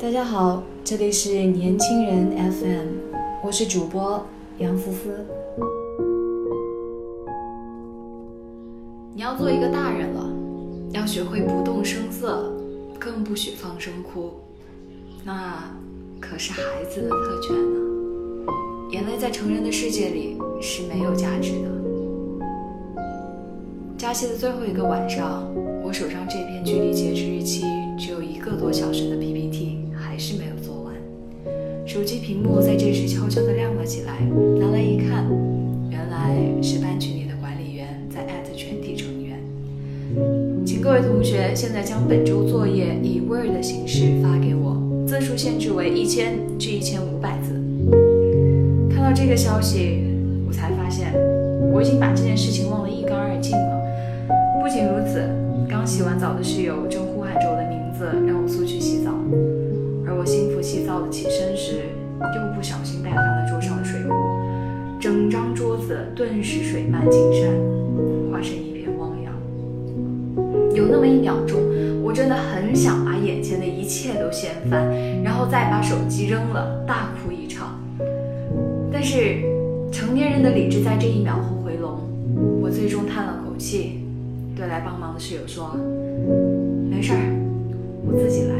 大家好，这里是年轻人 FM，我是主播杨思思。你要做一个大人了，要学会不动声色，更不许放声哭，那可是孩子的特权呢。眼泪在成人的世界里是没有价值的。假期的最后一个晚上，我手上这篇距离截止日期只有一个多小时的 PPT 还是没有做完。手机屏幕在这时悄悄地亮了起来，拿来一看，原来是班群里的管理员在艾特全体成员，请各位同学现在将本周作业以 Word 的形式发给我，字数限制为一千至一千五百字。看到这个消息，我才发现我已经把这件事情的室友正呼喊着我的名字，让我速去洗澡。而我心浮气躁的起身时，又不小心带翻了桌上的水壶，整张桌子顿时水漫金山，化成一片汪洋。有那么一秒钟，我真的很想把眼前的一切都掀翻，然后再把手机扔了，大哭一场。但是，成年人的理智在这一秒后回笼，我最终叹了口气。对来帮忙的室友说：“没事儿，我自己来。”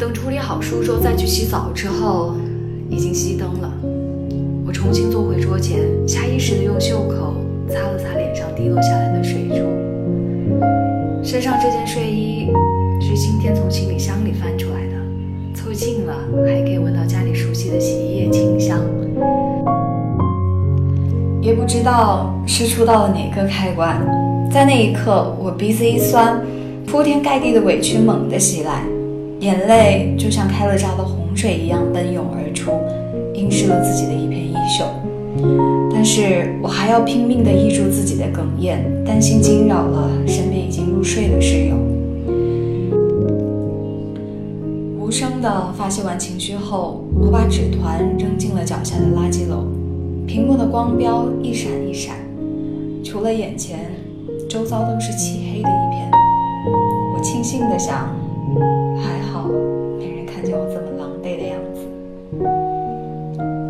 等处理好书桌再去洗澡之后，已经熄灯了。我重新坐回桌前，下意识地用袖口擦了擦脸上滴落下来的水珠。身上这件睡衣是今天从行李箱里翻出来的，凑近了还可以闻到家里熟悉的洗衣液清香。不知道是触到了哪个开关，在那一刻，我鼻子一酸，铺天盖地的委屈猛地袭来，眼泪就像开了闸的洪水一样奔涌而出，浸湿了自己的一片衣袖。但是我还要拼命地抑住自己的哽咽，担心惊扰了身边已经入睡的室友。无声地发泄完情绪后，我把纸团扔进了脚下的垃圾篓。屏幕的光标一闪一闪，除了眼前，周遭都是漆黑的一片。我庆幸地想，还好没人看见我这么狼狈的样子。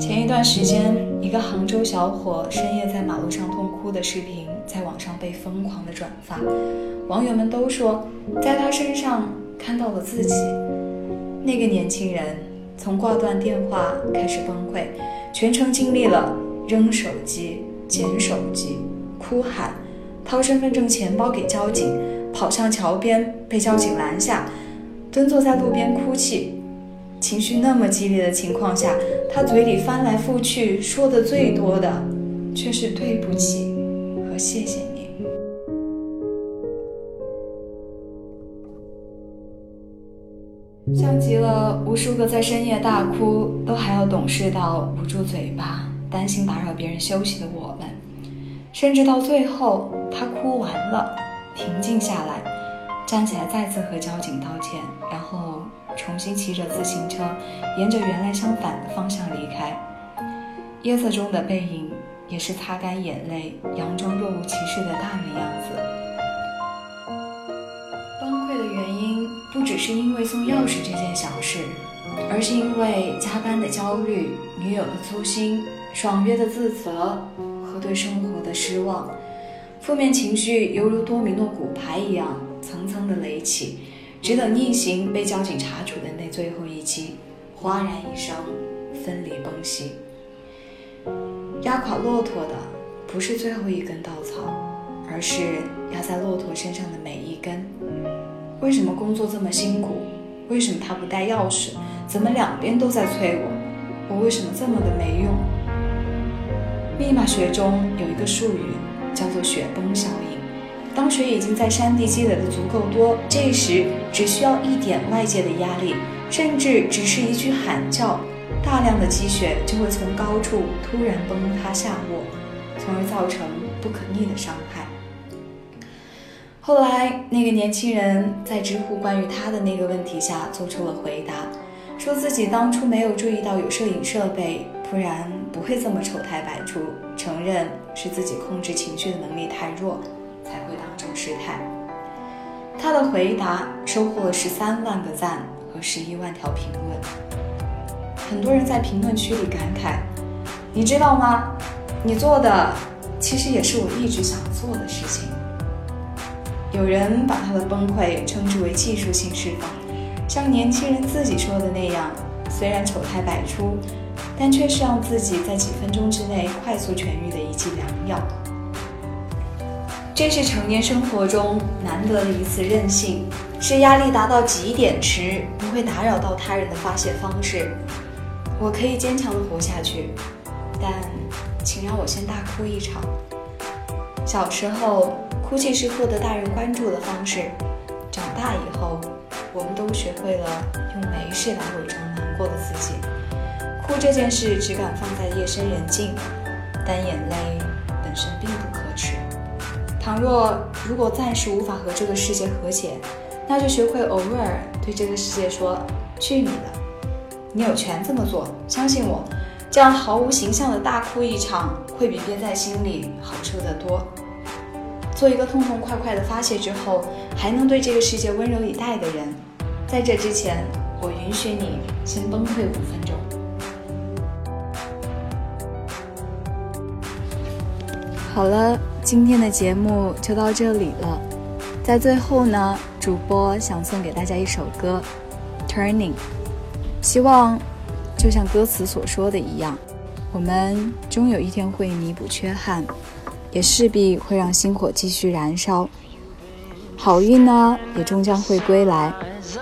前一段时间，一个杭州小伙深夜在马路上痛哭的视频在网上被疯狂的转发，网友们都说在他身上看到了自己。那个年轻人从挂断电话开始崩溃，全程经历了。扔手机、捡手机、哭喊、掏身份证、钱包给交警、跑向桥边被交警拦下、蹲坐在路边哭泣，情绪那么激烈的情况下，他嘴里翻来覆去说的最多的却是对不起和谢谢你。像极了无数个在深夜大哭都还要懂事到捂住嘴巴。担心打扰别人休息的我们，甚至到最后，他哭完了，平静下来，站起来再次和交警道歉，然后重新骑着自行车，沿着原来相反的方向离开。夜色中的背影，也是擦干眼泪，佯装若无其事的大人样子。崩溃的原因，不只是因为送钥匙这件小事，而是因为加班的焦虑，女友的粗心。爽约的自责和对生活的失望，负面情绪犹如多米诺骨牌一样层层的垒起，只等逆行被交警查处的那最后一击，哗然一声，分离崩析。压垮骆驼的不是最后一根稻草，而是压在骆驼身上的每一根。为什么工作这么辛苦？为什么他不带钥匙？怎么两边都在催我？我为什么这么的没用？密码学中有一个术语，叫做雪崩效应。当雪已经在山地积累的足够多，这时只需要一点外界的压力，甚至只是一句喊叫，大量的积雪就会从高处突然崩塌下落，从而造成不可逆的伤害。后来，那个年轻人在知乎关于他的那个问题下做出了回答，说自己当初没有注意到有摄影设备。不然不会这么丑态百出。承认是自己控制情绪的能力太弱，才会当众失态。他的回答收获了十三万个赞和十一万条评论。很多人在评论区里感慨：“你知道吗？你做的其实也是我一直想做的事情。”有人把他的崩溃称之为技术性释放，像年轻人自己说的那样，虽然丑态百出，但却是让自己在几分钟之内快速痊愈的一剂良药。这是成年生活中难得的一次任性，是压力达到极点时不会打扰到他人的发泄方式。我可以坚强的活下去，但请让我先大哭一场。小时候，哭泣是获得大人关注的方式；长大以后，我们都学会了用没事来伪装难过的自己。哭这件事只敢放在夜深人静，但眼泪本身并不可耻。倘若如果暂时无法和这个世界和解，那就学会偶尔对这个世界说：“去你的！你有权这么做，相信我，这样毫无形象的大哭一场，会比憋在心里好受得多。做一个痛痛快快的发泄之后，还能对这个世界温柔以待的人。在这之前，我允许你先崩溃五分钟。好了。今天的节目就到这里了，在最后呢，主播想送给大家一首歌《Turning》，希望就像歌词所说的一样，我们终有一天会弥补缺憾，也势必会让星火继续燃烧，好运呢也终将会归来，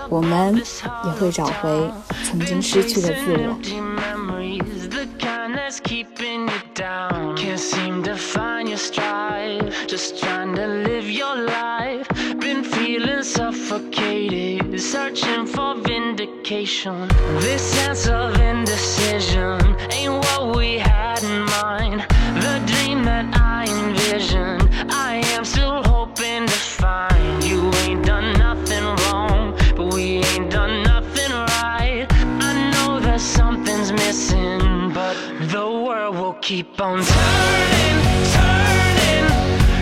我们也会找回曾经失去的自我。Just trying to live your life. Been feeling suffocated, searching for vindication. This sense of indecision ain't what we had in mind. The dream that I envisioned, I am still hoping to find. You ain't done nothing wrong, but we ain't done nothing right. I know that something's missing, but the world will keep on turning, turning.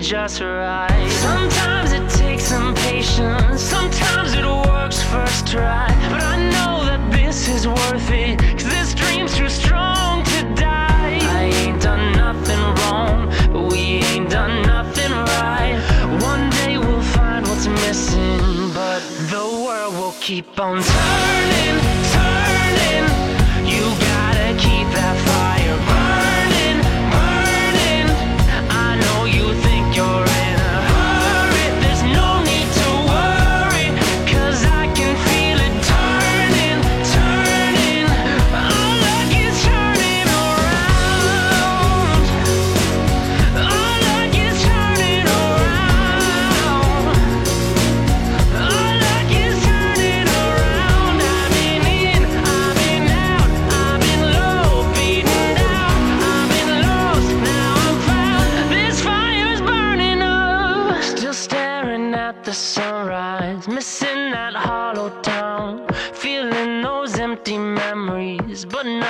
just right. Sometimes it takes some patience, sometimes it works first try. But I know that this is worth it, cause this dream's too strong to die. I ain't done nothing wrong, but we ain't done nothing right. One day we'll find what's missing, but the world will keep on turning, turning.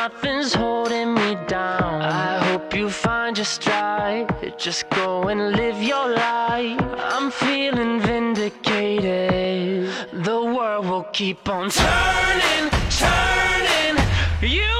nothing's holding me down. I hope you find your stride. Just go and live your life. I'm feeling vindicated. The world will keep on turning, turning. You